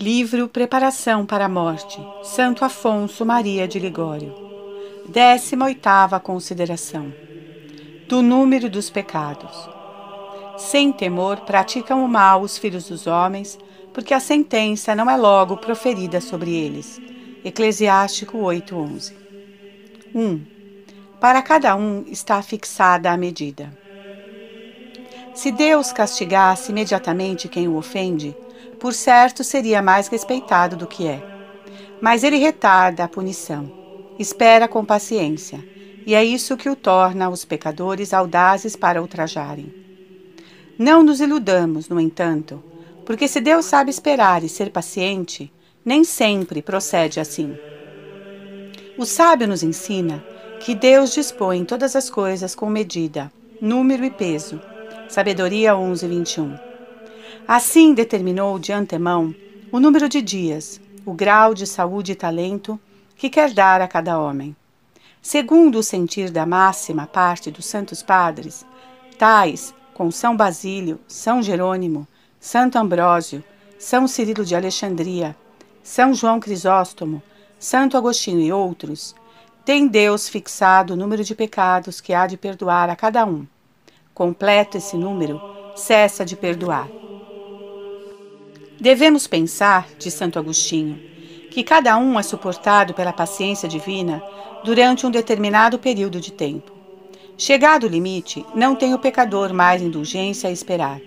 Livro Preparação para a Morte, Santo Afonso Maria de Ligório. 18 consideração. Do número dos pecados. Sem temor praticam o mal os filhos dos homens, porque a sentença não é logo proferida sobre eles. Eclesiástico 8:11. 1. Para cada um está fixada a medida. Se Deus castigasse imediatamente quem o ofende, por certo seria mais respeitado do que é. Mas ele retarda a punição, espera com paciência, e é isso que o torna os pecadores audazes para ultrajarem. Não nos iludamos, no entanto, porque se Deus sabe esperar e ser paciente, nem sempre procede assim. O sábio nos ensina que Deus dispõe todas as coisas com medida, número e peso. Sabedoria 11, 21. Assim determinou de antemão o número de dias, o grau de saúde e talento que quer dar a cada homem. Segundo o sentir da máxima parte dos santos padres, tais com São Basílio, São Jerônimo, Santo Ambrósio, São Cirilo de Alexandria, São João Crisóstomo, Santo Agostinho e outros, tem Deus fixado o número de pecados que há de perdoar a cada um. Completo esse número, cessa de perdoar. Devemos pensar, diz Santo Agostinho, que cada um é suportado pela paciência divina durante um determinado período de tempo. Chegado o limite, não tem o pecador mais indulgência a esperar.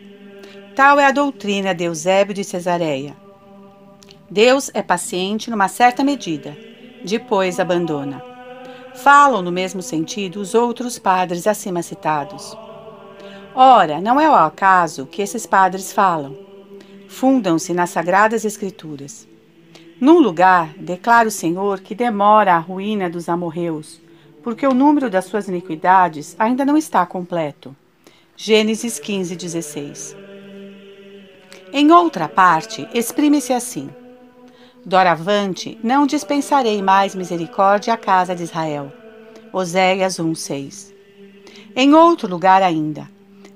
Tal é a doutrina de Eusébio de Cesareia. Deus é paciente numa certa medida, depois abandona. Falam no mesmo sentido os outros padres acima citados. Ora, não é ao acaso que esses padres falam fundam-se nas Sagradas Escrituras. Num lugar, declara o Senhor que demora a ruína dos amorreus, porque o número das suas iniquidades ainda não está completo. Gênesis 15, 16. Em outra parte, exprime-se assim: Doravante, não dispensarei mais misericórdia à casa de Israel. Oséias 1, 6. Em outro lugar ainda,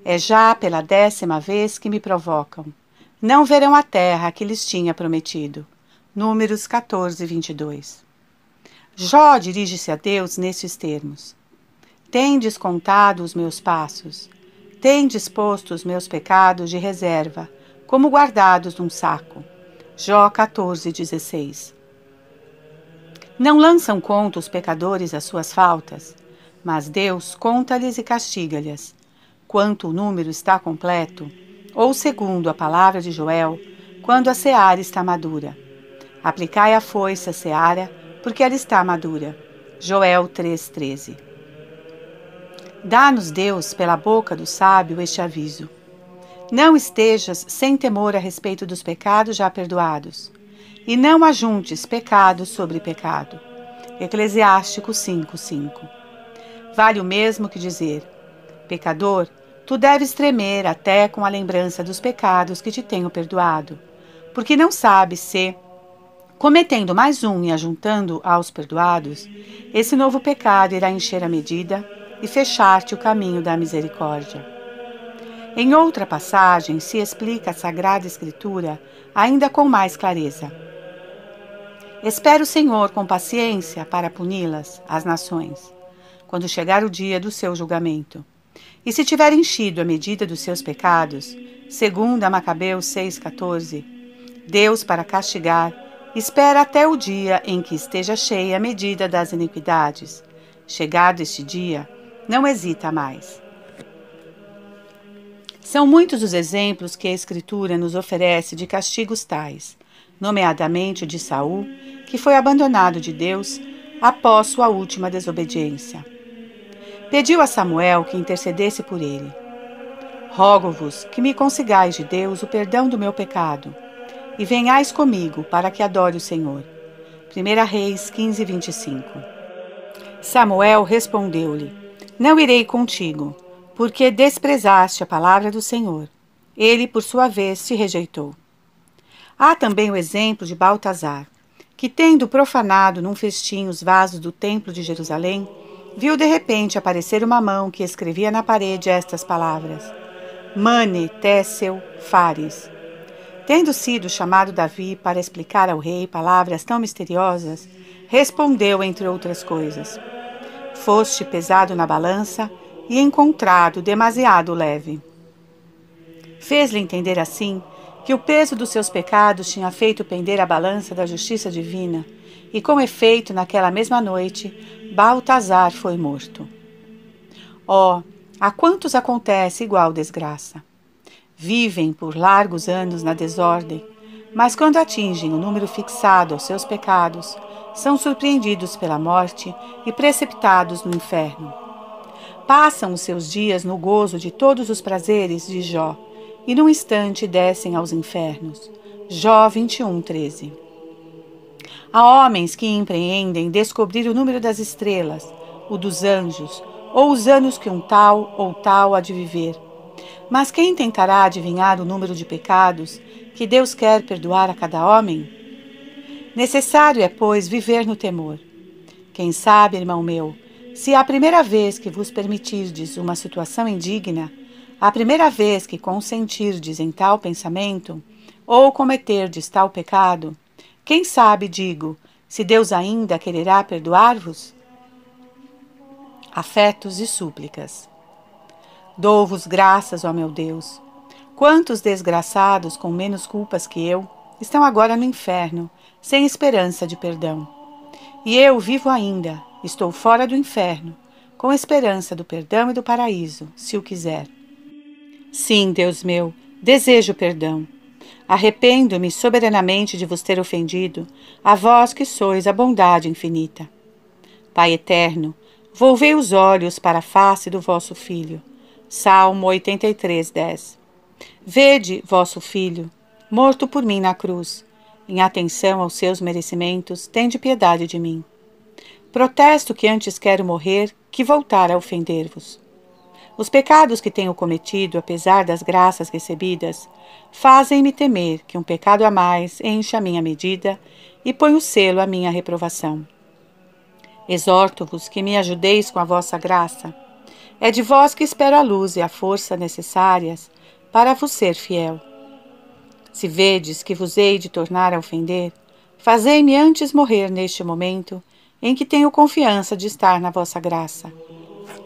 é já pela décima vez que me provocam não verão a terra que lhes tinha prometido. Números 14, 22. Jó dirige-se a Deus nestes termos: Tendes contado os meus passos, tendes posto os meus pecados de reserva, como guardados num saco. Jó 14, 16. Não lançam conta os pecadores as suas faltas, mas Deus conta-lhes e castiga-lhes. Quanto o número está completo, ou segundo a palavra de Joel, quando a seara está madura. Aplicai a foice à seara, porque ela está madura. Joel 3,13 Dá-nos Deus, pela boca do sábio, este aviso. Não estejas sem temor a respeito dos pecados já perdoados, e não ajuntes pecado sobre pecado. Eclesiástico 5:5. Vale o mesmo que dizer: Pecador, Tu deves tremer até com a lembrança dos pecados que te tenho perdoado, porque não sabes se, cometendo mais um e ajuntando aos perdoados, esse novo pecado irá encher a medida e fechar-te o caminho da misericórdia. Em outra passagem se explica a Sagrada Escritura ainda com mais clareza. Espera o Senhor com paciência para puni-las, as nações, quando chegar o dia do seu julgamento e se tiver enchido a medida dos seus pecados, segundo a Macabeus 6,14, Deus, para castigar, espera até o dia em que esteja cheia a medida das iniquidades. Chegado este dia, não hesita mais. São muitos os exemplos que a Escritura nos oferece de castigos tais, nomeadamente o de Saul, que foi abandonado de Deus após sua última desobediência. Pediu a Samuel que intercedesse por ele. Rogo-vos que me consigais de Deus o perdão do meu pecado, e venhais comigo para que adore o Senhor. 1 Reis 15, 25 Samuel respondeu-lhe: Não irei contigo, porque desprezaste a palavra do Senhor. Ele, por sua vez, te rejeitou. Há também o exemplo de Baltazar, que, tendo profanado num festim os vasos do templo de Jerusalém, viu de repente aparecer uma mão que escrevia na parede estas palavras: Mane Tessel Fares. Tendo sido chamado Davi para explicar ao rei palavras tão misteriosas, respondeu, entre outras coisas: Foste pesado na balança e encontrado demasiado leve. Fez-lhe entender assim que o peso dos seus pecados tinha feito pender a balança da justiça divina, e com efeito, naquela mesma noite, Baltazar foi morto. Oh, a quantos acontece igual desgraça? Vivem por largos anos na desordem, mas quando atingem o número fixado aos seus pecados, são surpreendidos pela morte e precipitados no inferno. Passam os seus dias no gozo de todos os prazeres de Jó, e num instante descem aos infernos. Jó 21, 13. Há homens que empreendem descobrir o número das estrelas, o dos anjos, ou os anos que um tal ou tal há de viver. Mas quem tentará adivinhar o número de pecados que Deus quer perdoar a cada homem? Necessário é, pois, viver no temor. Quem sabe, irmão meu, se a primeira vez que vos permitirdes uma situação indigna, a primeira vez que consentirdes em tal pensamento, ou cometerdes tal pecado, quem sabe, digo, se Deus ainda quererá perdoar-vos? Afetos e súplicas. Dou-vos graças, ó meu Deus. Quantos desgraçados com menos culpas que eu estão agora no inferno, sem esperança de perdão. E eu vivo ainda, estou fora do inferno, com esperança do perdão e do paraíso, se o quiser. Sim, Deus meu, desejo perdão. Arrependo-me soberanamente de vos ter ofendido, a vós que sois a bondade infinita. Pai eterno, volvei os olhos para a face do vosso Filho. Salmo 83, 10. Vede vosso Filho, morto por mim na cruz. Em atenção aos seus merecimentos, tende piedade de mim. Protesto que antes quero morrer que voltar a ofender-vos. Os pecados que tenho cometido, apesar das graças recebidas, fazem-me temer que um pecado a mais enche a minha medida e põe o selo à minha reprovação. Exorto-vos que me ajudeis com a vossa graça. É de vós que espero a luz e a força necessárias para vos ser fiel. Se vedes que vos hei de tornar a ofender, fazei-me antes morrer neste momento em que tenho confiança de estar na vossa graça.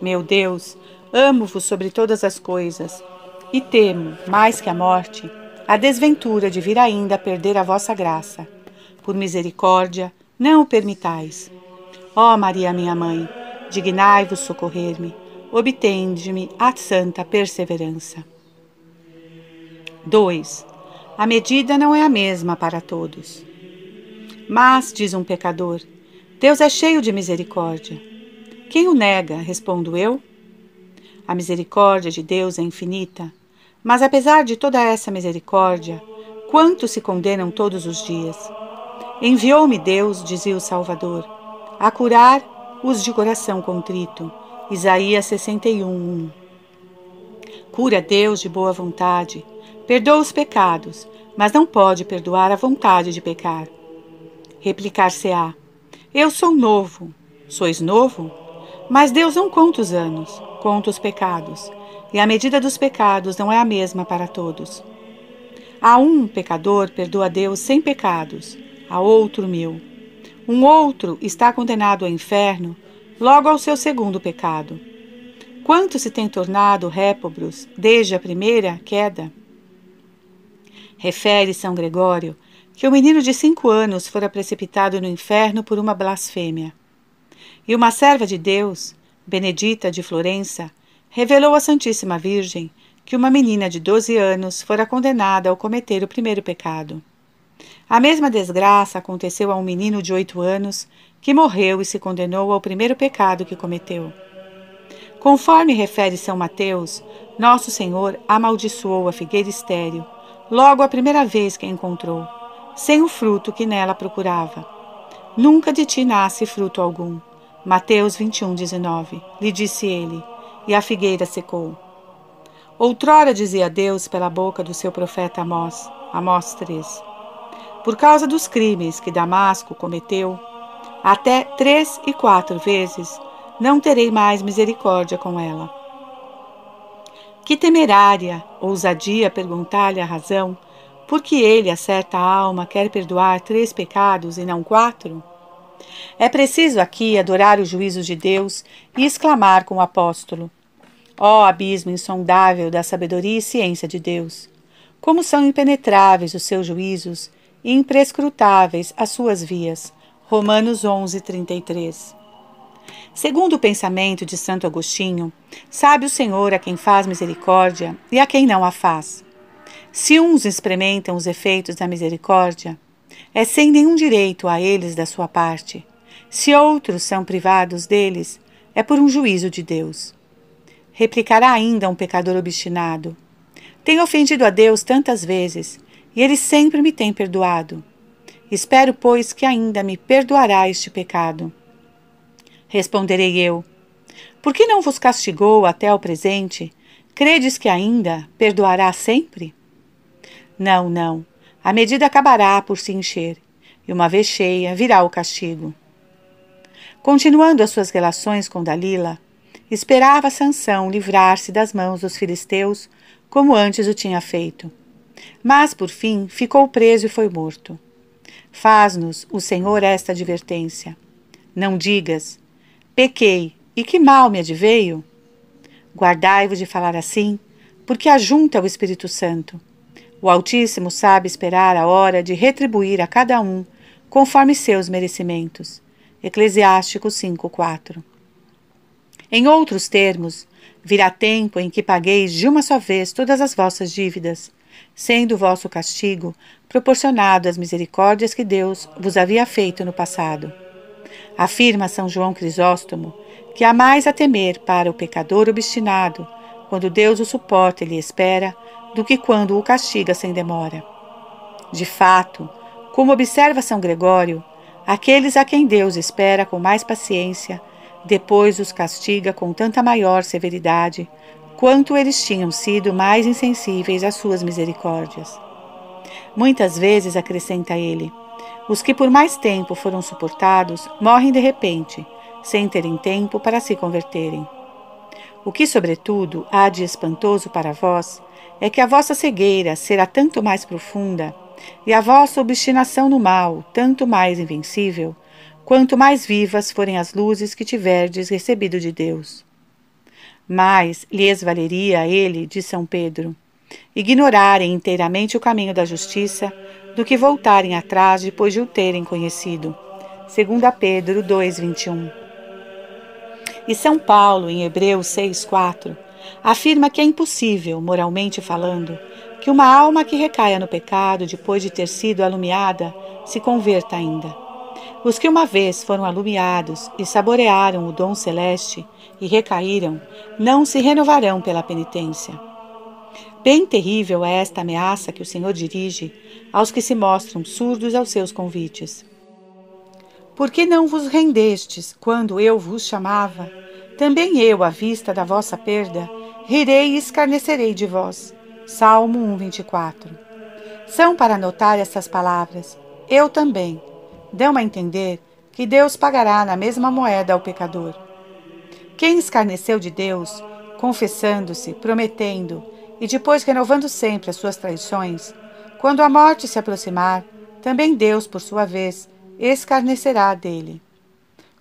Meu Deus, Amo-vos sobre todas as coisas, e temo, mais que a morte, a desventura de vir ainda a perder a vossa graça. Por misericórdia, não o permitais. Ó Maria, minha mãe, dignai-vos socorrer-me, obtende-me a santa perseverança. 2. A medida não é a mesma para todos. Mas, diz um pecador, Deus é cheio de misericórdia. Quem o nega, respondo eu? A misericórdia de Deus é infinita, mas apesar de toda essa misericórdia, quantos se condenam todos os dias? Enviou-me Deus, dizia o Salvador, a curar os de coração contrito. Isaías 61, Cura Deus de boa vontade, perdoa os pecados, mas não pode perdoar a vontade de pecar. Replicar-se-á: Eu sou novo. Sois novo? Mas Deus não conta os anos conta os pecados, e a medida dos pecados não é a mesma para todos. A um pecador perdoa Deus sem pecados, a outro mil. Um outro está condenado ao inferno logo ao seu segundo pecado. Quantos se têm tornado réprobos desde a primeira queda? Refere São Gregório que o menino de cinco anos fora precipitado no inferno por uma blasfêmia. E uma serva de Deus, Benedita de Florença, revelou à Santíssima Virgem que uma menina de 12 anos fora condenada ao cometer o primeiro pecado. A mesma desgraça aconteceu a um menino de oito anos que morreu e se condenou ao primeiro pecado que cometeu. Conforme refere São Mateus, Nosso Senhor amaldiçoou a figueira estéril, logo a primeira vez que a encontrou, sem o fruto que nela procurava. Nunca de ti nasce fruto algum. Mateus 21, 19. Lhe disse ele, e a figueira secou. Outrora dizia Deus pela boca do seu profeta Amós, Amós 3. Por causa dos crimes que Damasco cometeu, até três e quatro vezes, não terei mais misericórdia com ela. Que temerária ousadia perguntar-lhe a razão porque ele, a certa alma, quer perdoar três pecados e não quatro? É preciso aqui adorar os juízos de Deus e exclamar com o apóstolo: Ó oh, abismo insondável da sabedoria e ciência de Deus! Como são impenetráveis os seus juízos e imprescrutáveis as suas vias. Romanos 11, 33. Segundo o pensamento de Santo Agostinho, sabe o Senhor a quem faz misericórdia e a quem não a faz. Se uns experimentam os efeitos da misericórdia, é sem nenhum direito a eles da sua parte. Se outros são privados deles, é por um juízo de Deus. Replicará ainda um pecador obstinado: Tenho ofendido a Deus tantas vezes, e ele sempre me tem perdoado. Espero, pois, que ainda me perdoará este pecado. Responderei eu: Por que não vos castigou até ao presente? Credes que ainda perdoará sempre? Não, não. A medida acabará por se encher, e uma vez cheia, virá o castigo. Continuando as suas relações com Dalila, esperava Sansão livrar-se das mãos dos filisteus, como antes o tinha feito. Mas, por fim, ficou preso e foi morto. Faz-nos o Senhor esta advertência. Não digas, Pequei, e que mal me adveio? Guardai-vos de falar assim, porque ajunta o Espírito Santo. O Altíssimo sabe esperar a hora de retribuir a cada um conforme seus merecimentos. Eclesiástico 5:4. Em outros termos, virá tempo em que pagueis de uma só vez todas as vossas dívidas, sendo o vosso castigo proporcionado às misericórdias que Deus vos havia feito no passado. Afirma São João Crisóstomo que há mais a temer para o pecador obstinado quando Deus o suporta e lhe espera do que quando o castiga sem demora. De fato, como observa São Gregório, aqueles a quem Deus espera com mais paciência, depois os castiga com tanta maior severidade, quanto eles tinham sido mais insensíveis às suas misericórdias. Muitas vezes, acrescenta ele, os que por mais tempo foram suportados morrem de repente, sem terem tempo para se converterem. O que, sobretudo, há de espantoso para vós é que a vossa cegueira será tanto mais profunda e a vossa obstinação no mal tanto mais invencível, quanto mais vivas forem as luzes que tiverdes recebido de Deus. Mais lhes valeria a ele, de São Pedro, ignorarem inteiramente o caminho da justiça do que voltarem atrás depois de o terem conhecido. 2 Pedro 2:21. E São Paulo, em Hebreus 6:4, afirma que é impossível, moralmente falando, que uma alma que recaia no pecado depois de ter sido alumiada se converta ainda. Os que uma vez foram alumiados e saborearam o dom celeste e recaíram, não se renovarão pela penitência. Bem terrível é esta ameaça que o Senhor dirige aos que se mostram surdos aos seus convites. Por que não vos rendestes quando eu vos chamava? Também eu, à vista da vossa perda, rirei e escarnecerei de vós. Salmo 1:24. São para notar essas palavras. Eu também. Dão a entender que Deus pagará na mesma moeda ao pecador. Quem escarneceu de Deus, confessando-se, prometendo, e depois renovando sempre as suas traições, quando a morte se aproximar, também Deus, por sua vez, escarnecerá dele.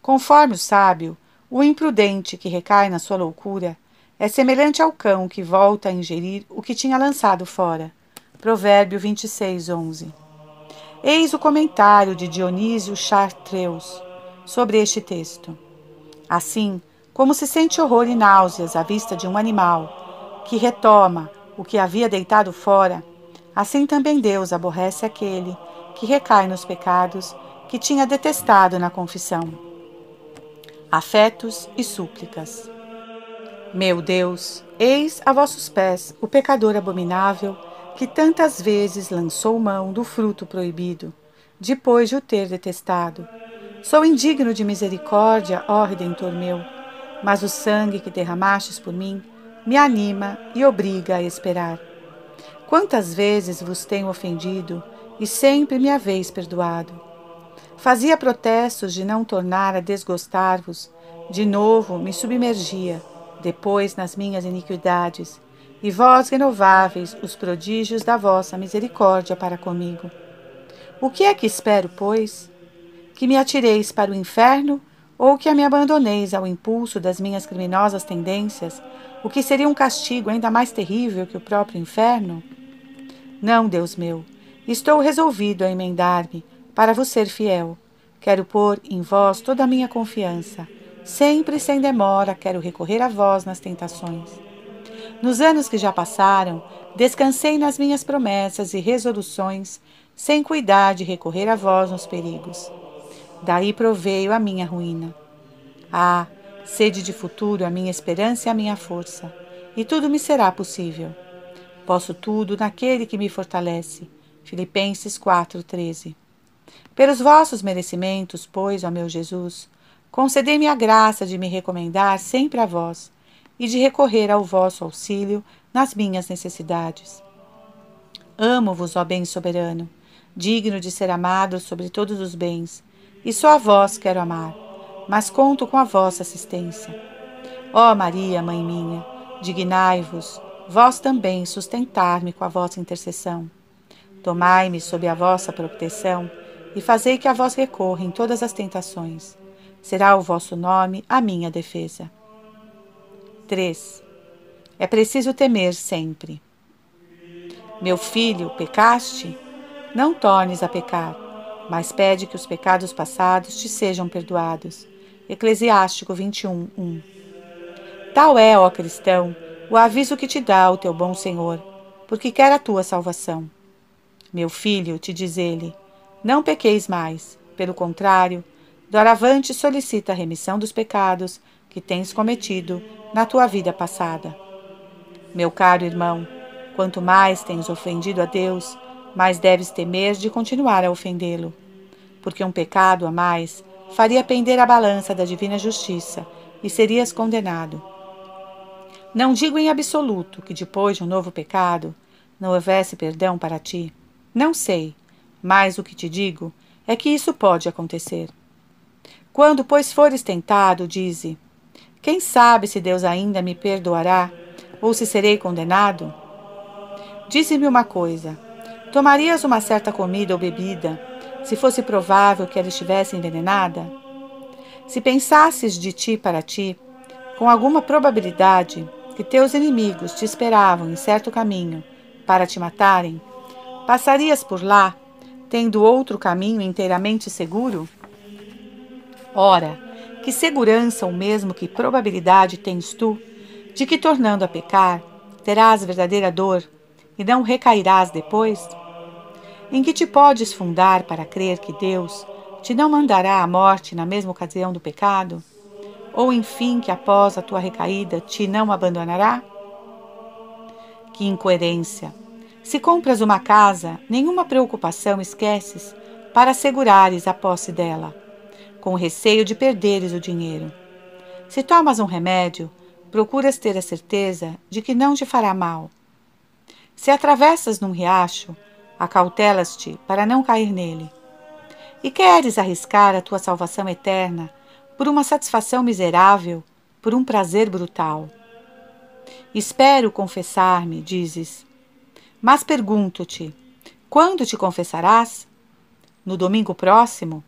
Conforme o sábio, o imprudente que recai na sua loucura é semelhante ao cão que volta a ingerir o que tinha lançado fora. Provérbio 26, 11. Eis o comentário de Dionísio Chartreus sobre este texto. Assim, como se sente horror e náuseas à vista de um animal que retoma o que havia deitado fora, assim também Deus aborrece aquele que recai nos pecados que tinha detestado na confissão. Afetos e súplicas. Meu Deus, eis a vossos pés o pecador abominável que tantas vezes lançou mão do fruto proibido, depois de o ter detestado. Sou indigno de misericórdia, ó Redentor meu, mas o sangue que derramastes por mim me anima e obriga a esperar. Quantas vezes vos tenho ofendido e sempre me haveis perdoado? Fazia protestos de não tornar a desgostar-vos, de novo me submergia, depois nas minhas iniquidades, e vós renováveis os prodígios da vossa misericórdia para comigo. O que é que espero, pois? Que me atireis para o inferno ou que me abandoneis ao impulso das minhas criminosas tendências, o que seria um castigo ainda mais terrível que o próprio inferno? Não, Deus meu, estou resolvido a emendar-me para vos ser fiel. Quero pôr em vós toda a minha confiança. Sempre sem demora quero recorrer a vós nas tentações. Nos anos que já passaram, descansei nas minhas promessas e resoluções, sem cuidar de recorrer a vós nos perigos. Daí proveio a minha ruína. Ah, sede de futuro a minha esperança e a minha força, e tudo me será possível. Posso tudo naquele que me fortalece. Filipenses 4:13. Pelos vossos merecimentos, pois, ó meu Jesus, concedei-me a graça de me recomendar sempre a vós e de recorrer ao vosso auxílio nas minhas necessidades. Amo-vos, ó bem soberano, digno de ser amado sobre todos os bens, e só a vós quero amar, mas conto com a vossa assistência. Ó Maria, mãe minha, dignai-vos, vós também sustentar-me com a vossa intercessão. Tomai-me sob a vossa proteção e fazei que a vós recorra em todas as tentações. Será o vosso nome a minha defesa. 3. É preciso temer sempre. Meu filho, pecaste? Não tornes a pecar, mas pede que os pecados passados te sejam perdoados. Eclesiástico 21, 1. Tal é, ó cristão, o aviso que te dá o teu bom Senhor, porque quer a tua salvação. Meu filho, te diz ele, não pequeis mais, pelo contrário, doravante solicita a remissão dos pecados que tens cometido na tua vida passada. Meu caro irmão, quanto mais tens ofendido a Deus, mais deves temer de continuar a ofendê-lo, porque um pecado a mais faria pender a balança da divina justiça e serias condenado. Não digo em absoluto que depois de um novo pecado não houvesse perdão para ti. Não sei, mas o que te digo é que isso pode acontecer. Quando, pois, fores tentado, dize: quem sabe se Deus ainda me perdoará ou se serei condenado? Dize-me uma coisa: tomarias uma certa comida ou bebida se fosse provável que ela estivesse envenenada? Se pensasses de ti para ti, com alguma probabilidade, que teus inimigos te esperavam em certo caminho para te matarem, passarias por lá, tendo outro caminho inteiramente seguro? Ora, que segurança ou mesmo que probabilidade tens tu de que, tornando a pecar, terás verdadeira dor e não recairás depois? Em que te podes fundar para crer que Deus te não mandará a morte na mesma ocasião do pecado? Ou, enfim, que após a tua recaída te não abandonará? Que incoerência! Se compras uma casa, nenhuma preocupação esqueces para assegurares a posse dela com receio de perderes o dinheiro. Se tomas um remédio, procuras ter a certeza de que não te fará mal. Se atravessas num riacho, acautelas-te para não cair nele. E queres arriscar a tua salvação eterna por uma satisfação miserável, por um prazer brutal. Espero confessar-me, dizes. Mas pergunto-te: quando te confessarás? No domingo próximo?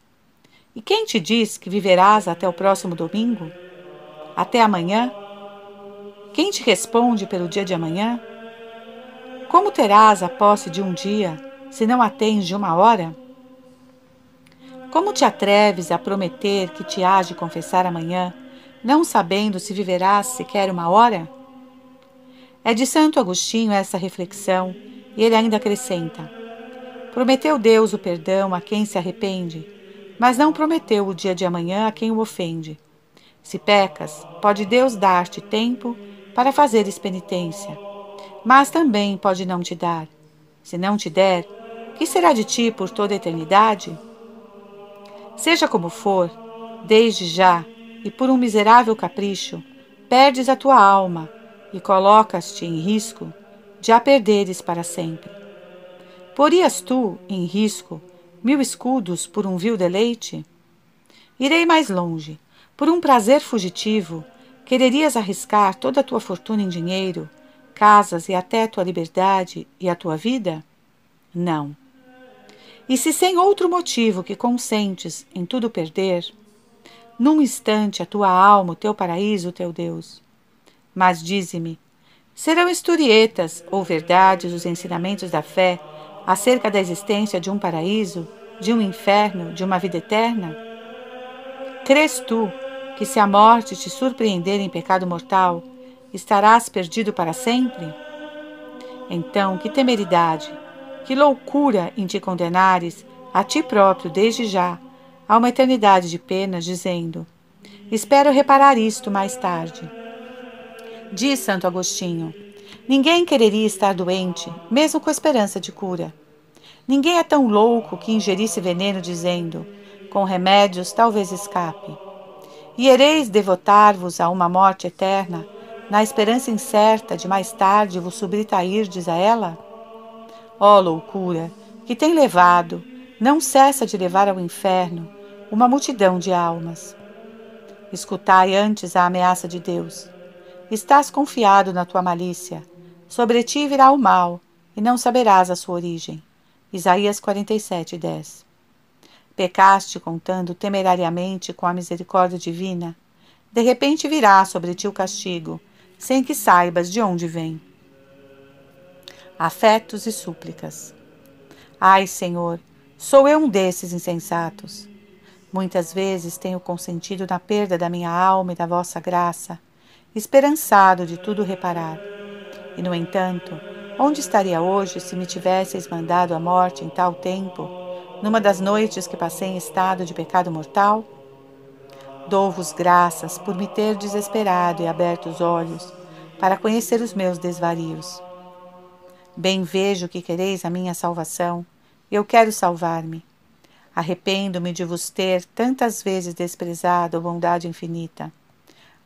E quem te diz que viverás até o próximo domingo? Até amanhã? Quem te responde pelo dia de amanhã? Como terás a posse de um dia, se não a tens de uma hora? Como te atreves a prometer que te hás de confessar amanhã, não sabendo se viverás sequer uma hora? É de Santo Agostinho essa reflexão, e ele ainda acrescenta: Prometeu Deus o perdão a quem se arrepende mas não prometeu o dia de amanhã a quem o ofende. Se pecas, pode Deus dar-te tempo para fazeres penitência, mas também pode não te dar. Se não te der, que será de ti por toda a eternidade? Seja como for, desde já, e por um miserável capricho, perdes a tua alma e colocas-te em risco de a perderes para sempre. Porias tu em risco mil escudos por um vil deleite? Irei mais longe. Por um prazer fugitivo, quererias arriscar toda a tua fortuna em dinheiro, casas e até tua liberdade e a tua vida? Não. E se sem outro motivo que consentes em tudo perder, num instante a tua alma, o teu paraíso, o teu Deus. Mas dize-me, serão historietas ou verdades os ensinamentos da fé acerca da existência de um paraíso, de um inferno, de uma vida eterna? Crês tu que se a morte te surpreender em pecado mortal, estarás perdido para sempre? Então, que temeridade, que loucura em te condenares a ti próprio desde já a uma eternidade de penas, dizendo: Espero reparar isto mais tarde. Diz Santo Agostinho: Ninguém quereria estar doente, mesmo com esperança de cura. Ninguém é tão louco que ingerisse veneno, dizendo: Com remédios talvez escape. E ereis devotar-vos a uma morte eterna, na esperança incerta de mais tarde vos subtrairdes a ela? Ó oh, loucura, que tem levado, não cessa de levar ao inferno, uma multidão de almas. Escutai antes a ameaça de Deus. Estás confiado na tua malícia. Sobre ti virá o mal, e não saberás a sua origem. Isaías 47, 10. Pecaste contando temerariamente com a misericórdia divina. De repente virá sobre ti o castigo, sem que saibas de onde vem. Afetos e súplicas. Ai, Senhor, sou eu um desses insensatos. Muitas vezes tenho consentido na perda da minha alma e da vossa graça, esperançado de tudo reparar. E, no entanto, onde estaria hoje se me tivesseis mandado a morte em tal tempo, numa das noites que passei em estado de pecado mortal? Dou-vos graças por me ter desesperado e aberto os olhos para conhecer os meus desvarios. Bem vejo que quereis a minha salvação, eu quero salvar-me. Arrependo-me de vos ter tantas vezes desprezado a bondade infinita.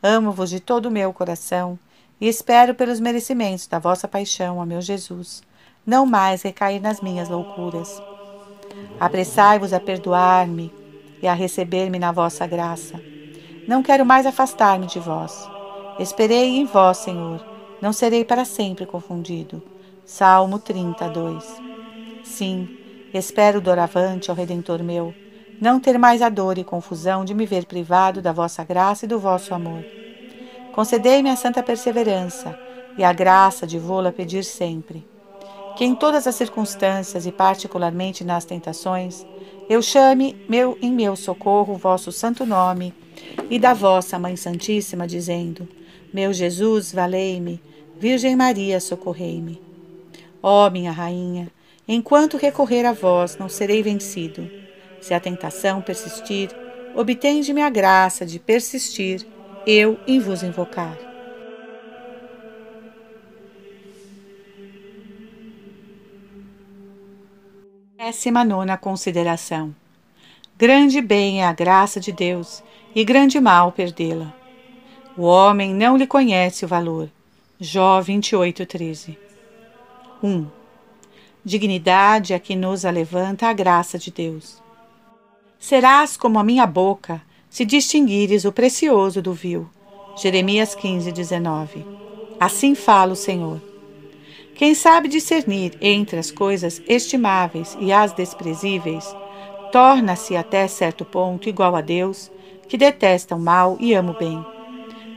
Amo-vos de todo o meu coração e espero pelos merecimentos da vossa paixão, ó meu Jesus, não mais recair nas minhas loucuras. Apressai-vos a perdoar-me e a receber-me na vossa graça. Não quero mais afastar-me de vós. Esperei em vós, Senhor, não serei para sempre confundido. Salmo 32 Sim, Espero doravante, ó Redentor meu, não ter mais a dor e confusão de me ver privado da vossa graça e do vosso amor. Concedei-me a santa perseverança e a graça de vô-la pedir sempre. Que em todas as circunstâncias e particularmente nas tentações, eu chame meu, em meu socorro o vosso santo nome e da vossa Mãe Santíssima, dizendo: Meu Jesus, valei-me, Virgem Maria, socorrei-me. Ó minha rainha, Enquanto recorrer a vós, não serei vencido. Se a tentação persistir, obtende-me a graça de persistir, eu em vos invocar. Décima nona consideração. Grande bem é a graça de Deus, e grande mal perdê-la. O homem não lhe conhece o valor. Jó 28, 13. 1 dignidade a que nos alevanta a graça de Deus. Serás como a minha boca, se distinguires o precioso do vil. Jeremias 15, 19. Assim fala o Senhor. Quem sabe discernir entre as coisas estimáveis e as desprezíveis, torna-se até certo ponto igual a Deus, que detesta o mal e ama o bem.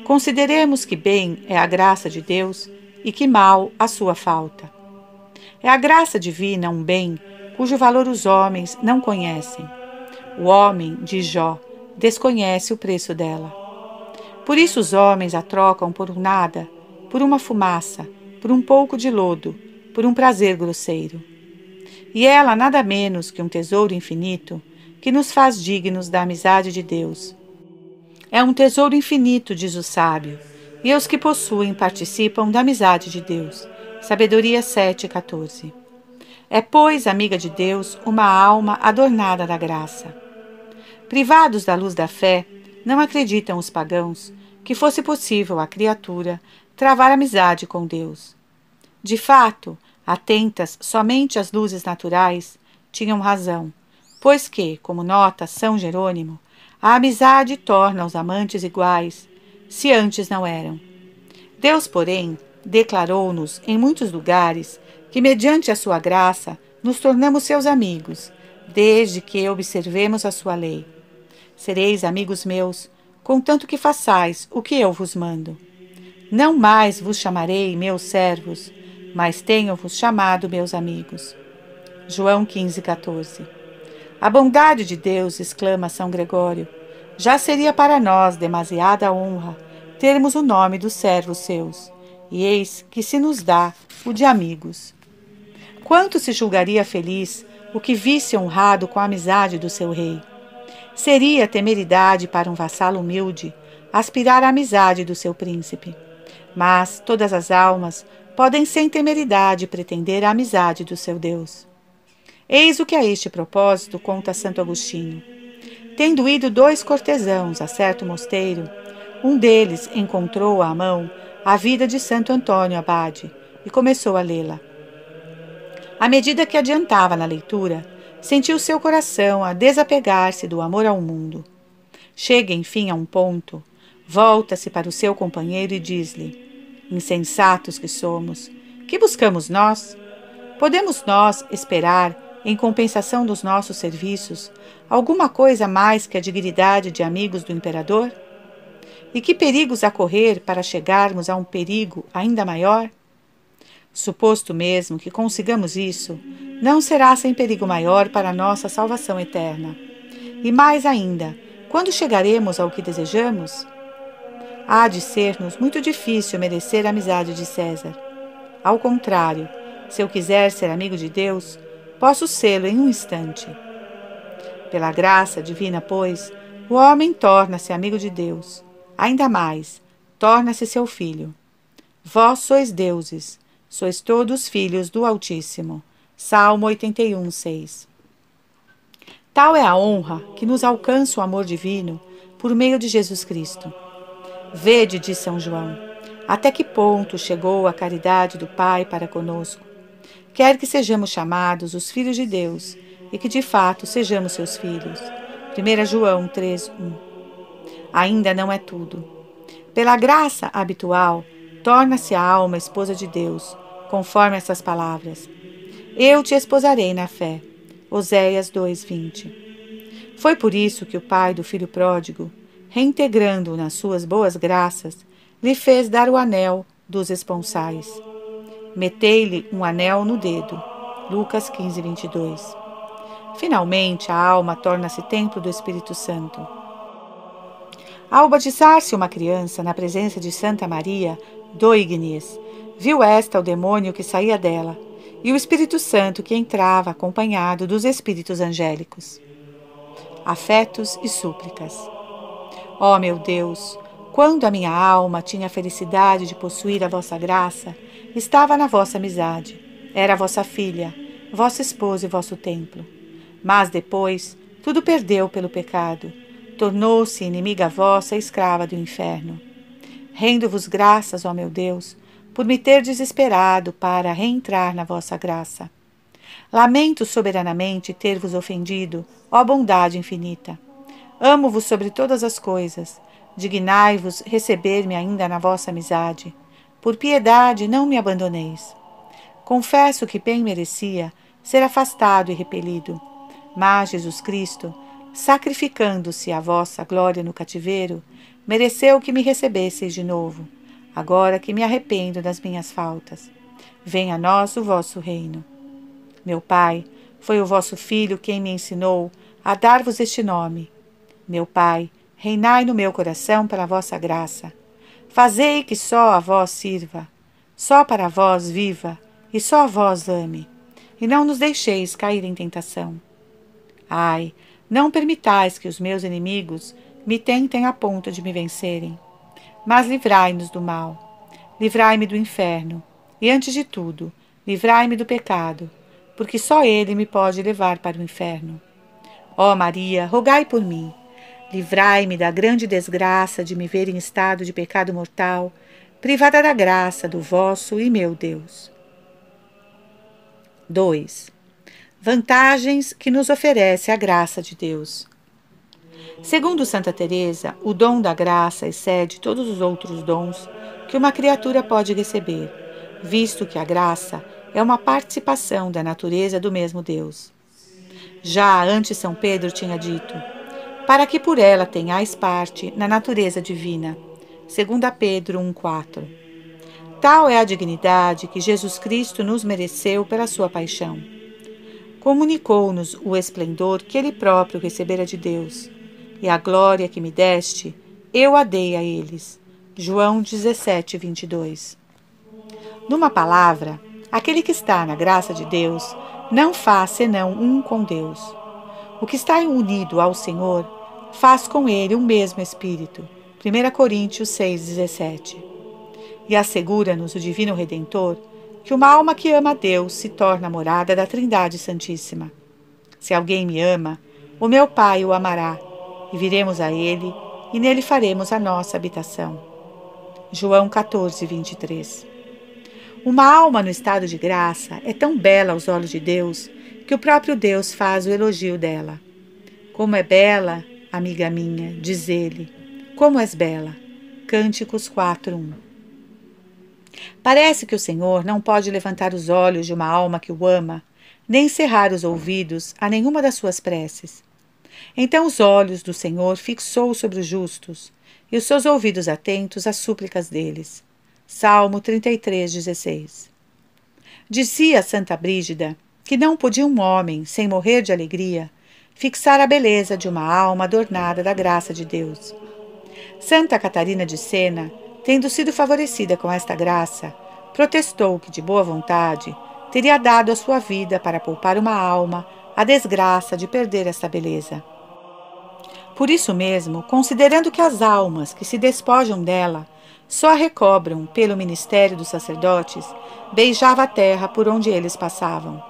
Consideremos que bem é a graça de Deus e que mal a sua falta. É a graça divina um bem cujo valor os homens não conhecem. O homem, de Jó, desconhece o preço dela. Por isso os homens a trocam por um nada, por uma fumaça, por um pouco de lodo, por um prazer grosseiro. E ela nada menos que um tesouro infinito que nos faz dignos da amizade de Deus. É um tesouro infinito, diz o sábio, e os que possuem participam da amizade de Deus Sabedoria 7,14 É, pois, amiga de Deus, uma alma adornada da graça. Privados da luz da fé, não acreditam os pagãos que fosse possível à criatura travar amizade com Deus. De fato, atentas somente às luzes naturais, tinham razão, pois que, como nota São Jerônimo, a amizade torna os amantes iguais, se antes não eram. Deus, porém, declarou-nos em muitos lugares que, mediante a sua graça, nos tornamos seus amigos, desde que observemos a sua lei. Sereis amigos meus, contanto que façais o que eu vos mando. Não mais vos chamarei meus servos, mas tenho-vos chamado meus amigos. João 15, 14. A bondade de Deus, exclama São Gregório, já seria para nós demasiada honra termos o nome dos servos seus, e eis que se nos dá o de amigos. Quanto se julgaria feliz o que visse honrado com a amizade do seu rei? Seria temeridade para um vassalo humilde aspirar à amizade do seu príncipe. Mas todas as almas podem sem temeridade pretender a amizade do seu Deus. Eis o que a este propósito conta Santo Agostinho. Tendo ido dois cortesãos a certo mosteiro, um deles encontrou à mão a vida de Santo Antônio Abade e começou a lê-la. À medida que adiantava na leitura, sentiu seu coração a desapegar-se do amor ao mundo. Chega, enfim, a um ponto, volta-se para o seu companheiro e diz-lhe: Insensatos que somos, que buscamos nós? Podemos nós esperar, em compensação dos nossos serviços, alguma coisa mais que a dignidade de amigos do imperador? E que perigos a correr para chegarmos a um perigo ainda maior? Suposto mesmo que consigamos isso, não será sem perigo maior para a nossa salvação eterna. E mais ainda, quando chegaremos ao que desejamos? há de ser-nos muito difícil merecer a amizade de César. Ao contrário, se eu quiser ser amigo de Deus, posso sê-lo em um instante. Pela graça divina, pois, o homem torna-se amigo de Deus. Ainda mais, torna-se seu filho. Vós sois deuses, sois todos filhos do Altíssimo. Salmo 81, 6. Tal é a honra que nos alcança o amor divino por meio de Jesus Cristo. Vede, diz São João, até que ponto chegou a caridade do Pai para conosco. Quer que sejamos chamados os filhos de Deus e que de fato sejamos seus filhos. 1 João 3:1. Ainda não é tudo. Pela graça habitual, torna-se a alma esposa de Deus, conforme essas palavras. Eu te esposarei na fé. Oséias 2:20. Foi por isso que o pai do filho pródigo reintegrando-o nas suas boas graças, lhe fez dar o anel dos esponsais. Metei-lhe um anel no dedo. Lucas 15, 22. Finalmente, a alma torna-se templo do Espírito Santo. Ao batizar-se uma criança na presença de Santa Maria, do Ignis, viu esta o demônio que saía dela e o Espírito Santo que entrava acompanhado dos espíritos angélicos. Afetos e súplicas. Ó oh, meu Deus, quando a minha alma tinha a felicidade de possuir a vossa graça, estava na vossa amizade, era vossa filha, vossa esposa e vosso templo. Mas depois, tudo perdeu pelo pecado, tornou-se inimiga vossa escrava do inferno. Rendo-vos graças, ó meu Deus, por me ter desesperado para reentrar na vossa graça. Lamento soberanamente ter-vos ofendido, ó bondade infinita. Amo-vos sobre todas as coisas. Dignai-vos receber-me ainda na vossa amizade. Por piedade, não me abandoneis. Confesso que bem merecia ser afastado e repelido. Mas Jesus Cristo, sacrificando-se à vossa glória no cativeiro, mereceu que me recebesseis de novo, agora que me arrependo das minhas faltas. Venha a nós o vosso reino. Meu Pai, foi o vosso Filho quem me ensinou a dar-vos este nome meu Pai, reinai no meu coração pela vossa graça. Fazei que só a vós sirva, só para vós viva e só a vós ame, e não nos deixeis cair em tentação. Ai, não permitais que os meus inimigos me tentem a ponto de me vencerem. Mas livrai-nos do mal, livrai-me do inferno, e antes de tudo, livrai-me do pecado, porque só ele me pode levar para o inferno. Ó Maria, rogai por mim. Livrai-me da grande desgraça de me ver em estado de pecado mortal, privada da graça do vosso e meu Deus. 2. Vantagens que nos oferece a graça de Deus. Segundo Santa Teresa, o dom da graça excede todos os outros dons que uma criatura pode receber, visto que a graça é uma participação da natureza do mesmo Deus. Já antes São Pedro tinha dito: para que por ela tenhais parte na natureza divina. 2 Pedro 1,4 Tal é a dignidade que Jesus Cristo nos mereceu pela sua paixão. Comunicou-nos o esplendor que ele próprio recebera de Deus, e a glória que me deste, eu a dei a eles. João 17, 22. Numa palavra, aquele que está na graça de Deus não faz senão um com Deus. O que está unido ao Senhor faz com ele o mesmo Espírito. 1 Coríntios 6,17 E assegura-nos o Divino Redentor que uma alma que ama a Deus se torna morada da Trindade Santíssima. Se alguém me ama, o meu Pai o amará, e viremos a ele, e nele faremos a nossa habitação. João 14, 23 uma alma no estado de graça é tão bela aos olhos de Deus que o próprio Deus faz o elogio dela. Como é bela, amiga minha, diz ele. Como és bela. Cânticos 4:1. Parece que o Senhor não pode levantar os olhos de uma alma que o ama, nem cerrar os ouvidos a nenhuma das suas preces. Então os olhos do Senhor fixou sobre os justos, e os seus ouvidos atentos às súplicas deles. Salmo 33, 16. Dizia Santa Brígida que não podia um homem, sem morrer de alegria, fixar a beleza de uma alma adornada da graça de Deus. Santa Catarina de Sena, tendo sido favorecida com esta graça, protestou que, de boa vontade, teria dado a sua vida para poupar uma alma a desgraça de perder esta beleza. Por isso mesmo, considerando que as almas que se despojam dela só a recobram pelo ministério dos sacerdotes, beijava a terra por onde eles passavam.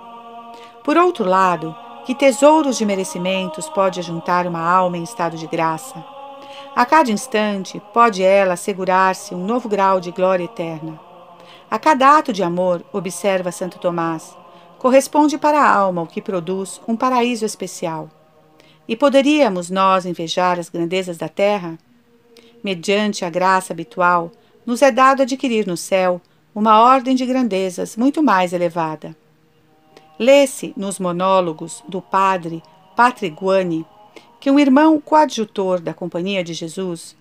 Por outro lado, que tesouros de merecimentos pode juntar uma alma em estado de graça? A cada instante pode ela assegurar-se um novo grau de glória eterna. A cada ato de amor, observa Santo Tomás, corresponde para a alma o que produz um paraíso especial. E poderíamos nós invejar as grandezas da terra? mediante a graça habitual, nos é dado adquirir no céu uma ordem de grandezas muito mais elevada. Lê-se nos monólogos do padre Patriguani que um irmão coadjutor da Companhia de Jesus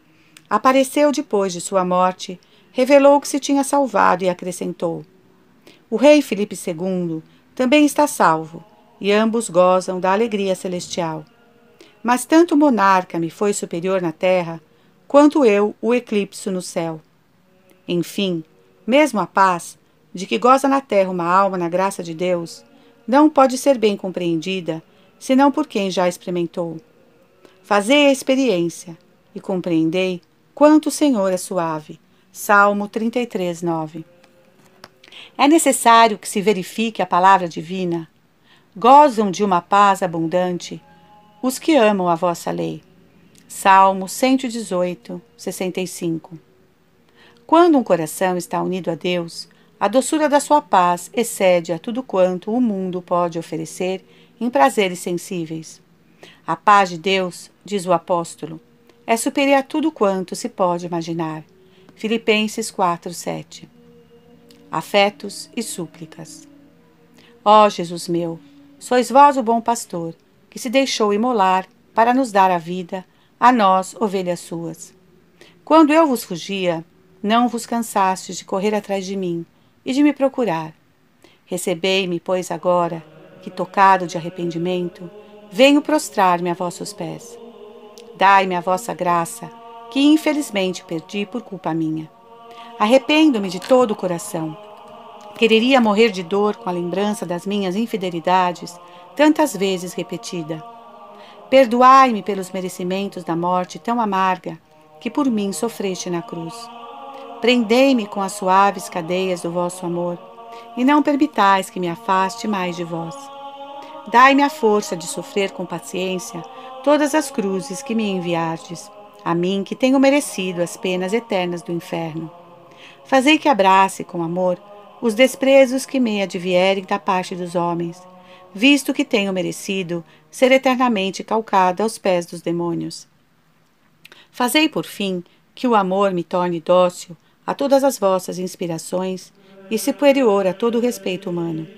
apareceu depois de sua morte, revelou que se tinha salvado e acrescentou: O rei Felipe II também está salvo, e ambos gozam da alegria celestial. Mas tanto o monarca me foi superior na terra, quanto eu o eclipso no céu. Enfim, mesmo a paz, de que goza na terra uma alma na graça de Deus, não pode ser bem compreendida, senão por quem já experimentou. Fazei a experiência e compreendei quanto o Senhor é suave. Salmo 33, 9. É necessário que se verifique a palavra divina. Gozam de uma paz abundante os que amam a vossa lei. Salmo 118, 65. Quando um coração está unido a Deus, a doçura da sua paz excede a tudo quanto o mundo pode oferecer em prazeres sensíveis. A paz de Deus, diz o apóstolo, é superior a tudo quanto se pode imaginar. Filipenses 4, 7. Afetos e súplicas. Ó Jesus meu, sois vós o bom pastor, que se deixou imolar para nos dar a vida a nós, ovelhas suas. Quando eu vos fugia, não vos cansastes de correr atrás de mim e de me procurar. Recebei-me, pois, agora, que, tocado de arrependimento, venho prostrar-me a vossos pés. Dai-me a vossa graça, que infelizmente perdi por culpa minha. Arrependo-me de todo o coração. Quereria morrer de dor com a lembrança das minhas infidelidades, tantas vezes repetida Perdoai-me pelos merecimentos da morte tão amarga que por mim sofreste na cruz. Prendei-me com as suaves cadeias do vosso amor, e não permitais que me afaste mais de vós. Dai-me a força de sofrer com paciência todas as cruzes que me enviardes, a mim que tenho merecido as penas eternas do inferno. Fazei que abrace com amor os desprezos que me advierem da parte dos homens, visto que tenho merecido ser eternamente calcada aos pés dos demônios. Fazei, por fim, que o amor me torne dócil a todas as vossas inspirações e superior a todo o respeito humano.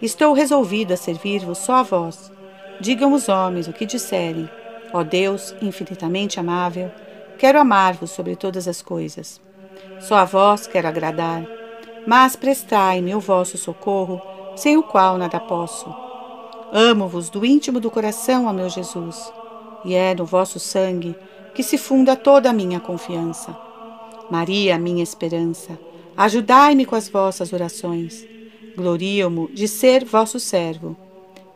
Estou resolvido a servir-vos só a vós. Digam os homens o que disserem. Ó Deus infinitamente amável, quero amar-vos sobre todas as coisas. Só a vós quero agradar, mas prestai-me o vosso socorro, sem o qual nada posso. Amo-vos do íntimo do coração, ó meu Jesus, e é no vosso sangue que se funda toda a minha confiança. Maria, minha esperança, ajudai-me com as vossas orações. Glorio-mo de ser vosso servo,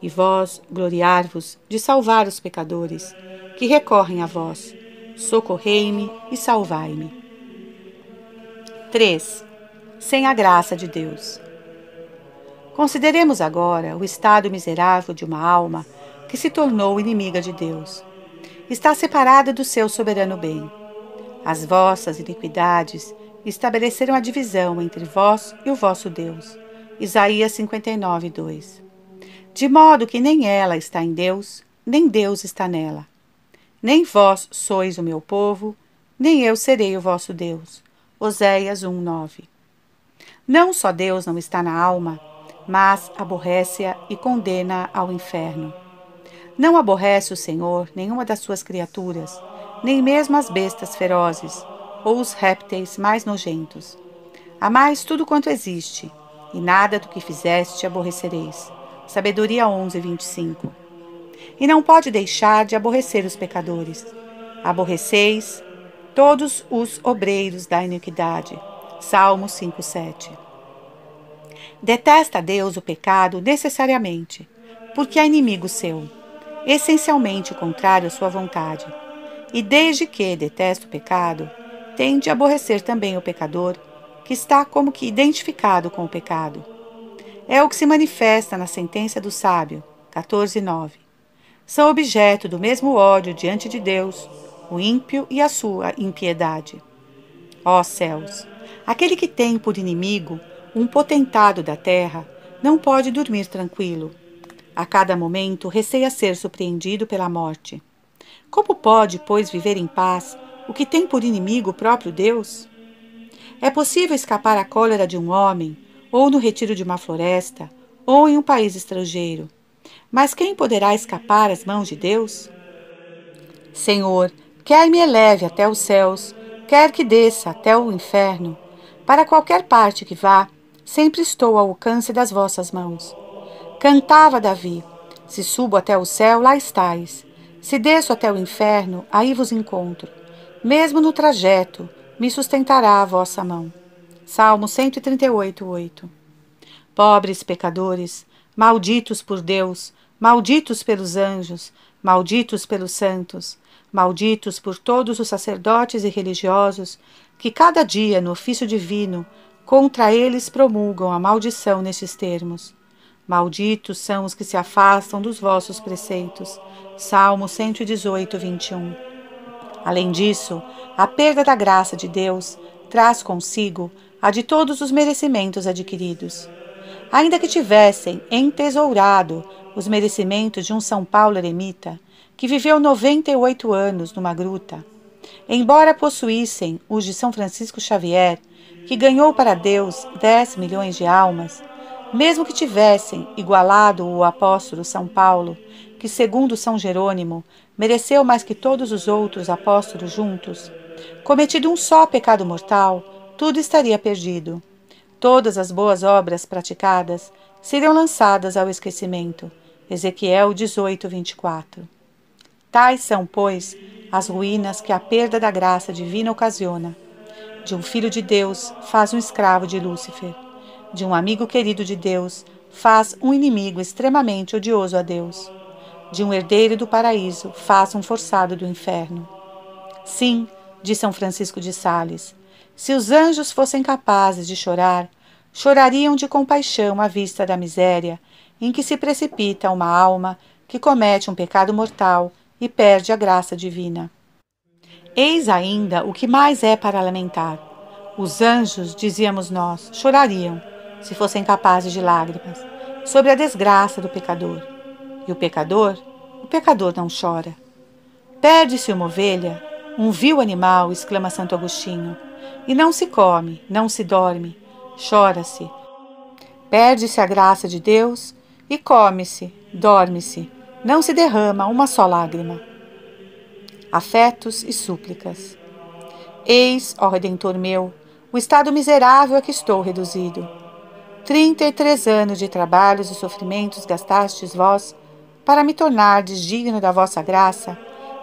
e vós gloriar-vos de salvar os pecadores, que recorrem a vós. Socorrei-me e salvai-me. 3. Sem a graça de Deus. Consideremos agora o estado miserável de uma alma que se tornou inimiga de Deus está separada do seu soberano bem. As vossas iniquidades estabeleceram a divisão entre vós e o vosso Deus. Isaías 59, 2. De modo que nem ela está em Deus, nem Deus está nela. Nem vós sois o meu povo, nem eu serei o vosso Deus. Oséias 1, 9. Não só Deus não está na alma, mas aborrece-a e condena ao inferno. Não aborrece o Senhor nenhuma das suas criaturas, nem mesmo as bestas ferozes ou os répteis mais nojentos. Amais tudo quanto existe, e nada do que fizeste aborrecereis. Sabedoria 11, 25. E não pode deixar de aborrecer os pecadores. Aborreceis todos os obreiros da iniquidade. Salmo 5, 7. Detesta Deus o pecado necessariamente, porque é inimigo seu essencialmente contrário à sua vontade. E desde que detesta o pecado, tende a aborrecer também o pecador, que está como que identificado com o pecado. É o que se manifesta na sentença do sábio, 14:9. São objeto do mesmo ódio diante de Deus, o ímpio e a sua impiedade. Ó céus, aquele que tem por inimigo um potentado da terra não pode dormir tranquilo a cada momento receia ser surpreendido pela morte. Como pode, pois, viver em paz o que tem por inimigo o próprio Deus? É possível escapar à cólera de um homem, ou no retiro de uma floresta, ou em um país estrangeiro. Mas quem poderá escapar às mãos de Deus? Senhor, quer me eleve até os céus, quer que desça até o inferno, para qualquer parte que vá, sempre estou ao alcance das vossas mãos. Cantava Davi: Se subo até o céu, lá estais. Se desço até o inferno, aí vos encontro. Mesmo no trajeto, me sustentará a vossa mão. Salmo 138, 8. Pobres pecadores, malditos por Deus, malditos pelos anjos, malditos pelos santos, malditos por todos os sacerdotes e religiosos que cada dia no ofício divino contra eles promulgam a maldição nestes termos. Malditos são os que se afastam dos vossos preceitos. Salmo 118, 21. Além disso, a perda da graça de Deus traz consigo a de todos os merecimentos adquiridos. Ainda que tivessem entesourado os merecimentos de um São Paulo eremita, que viveu 98 anos numa gruta, embora possuíssem os de São Francisco Xavier, que ganhou para Deus 10 milhões de almas, mesmo que tivessem igualado o apóstolo São Paulo, que, segundo São Jerônimo, mereceu mais que todos os outros apóstolos juntos, cometido um só pecado mortal, tudo estaria perdido. Todas as boas obras praticadas seriam lançadas ao esquecimento. Ezequiel 18, 24. Tais são, pois, as ruínas que a perda da graça divina ocasiona. De um filho de Deus faz um escravo de Lúcifer de um amigo querido de Deus faz um inimigo extremamente odioso a Deus. De um herdeiro do paraíso faz um forçado do inferno. Sim, diz São Francisco de Sales, se os anjos fossem capazes de chorar, chorariam de compaixão à vista da miséria em que se precipita uma alma que comete um pecado mortal e perde a graça divina. Eis ainda o que mais é para lamentar. Os anjos, dizíamos nós, chorariam, se fossem capazes de lágrimas, sobre a desgraça do pecador. E o pecador, o pecador não chora. Perde-se uma ovelha, Um vil animal, exclama Santo Agostinho. E não se come, não se dorme, chora-se. Perde-se a graça de Deus e come-se, dorme-se, não se derrama uma só lágrima. Afetos e súplicas. Eis, ó Redentor meu, o estado miserável a que estou reduzido. Trinta e três anos de trabalhos e sofrimentos gastastes vós para me tornar digno da vossa graça,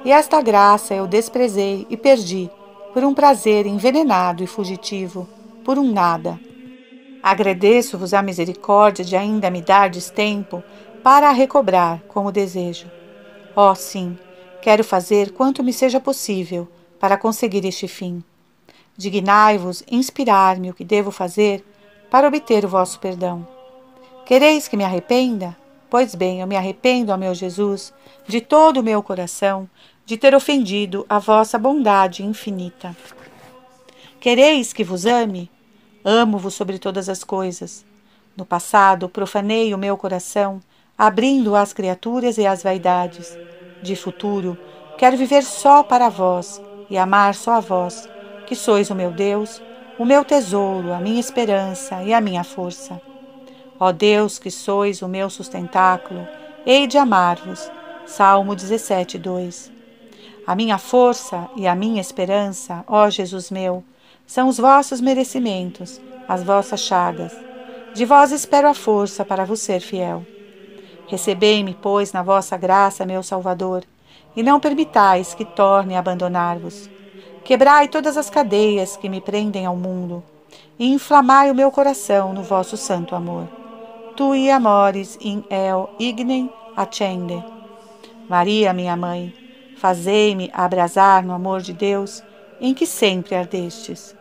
e esta graça eu desprezei e perdi por um prazer envenenado e fugitivo, por um nada. Agradeço-vos a misericórdia de ainda me dardes tempo para a recobrar como desejo. Oh, sim, quero fazer quanto me seja possível para conseguir este fim. Dignai-vos inspirar-me o que devo fazer para obter o vosso perdão. Quereis que me arrependa? Pois bem, eu me arrependo, ó meu Jesus, de todo o meu coração, de ter ofendido a vossa bondade infinita. Quereis que vos ame? Amo-vos sobre todas as coisas. No passado, profanei o meu coração, abrindo às criaturas e às vaidades. De futuro, quero viver só para vós e amar só a vós, que sois o meu Deus, o meu tesouro, a minha esperança e a minha força. Ó Deus, que sois o meu sustentáculo, hei de amar-vos. Salmo 17, 2. A minha força e a minha esperança, ó Jesus meu, são os vossos merecimentos, as vossas chagas. De vós espero a força para vos ser fiel. Recebei-me, pois, na vossa graça, meu Salvador, e não permitais que torne a abandonar-vos. Quebrai todas as cadeias que me prendem ao mundo, e inflamai o meu coração no vosso santo amor. Tui amores in el ignem accende. Maria, minha mãe, fazei-me abrasar no amor de Deus, em que sempre ardestes.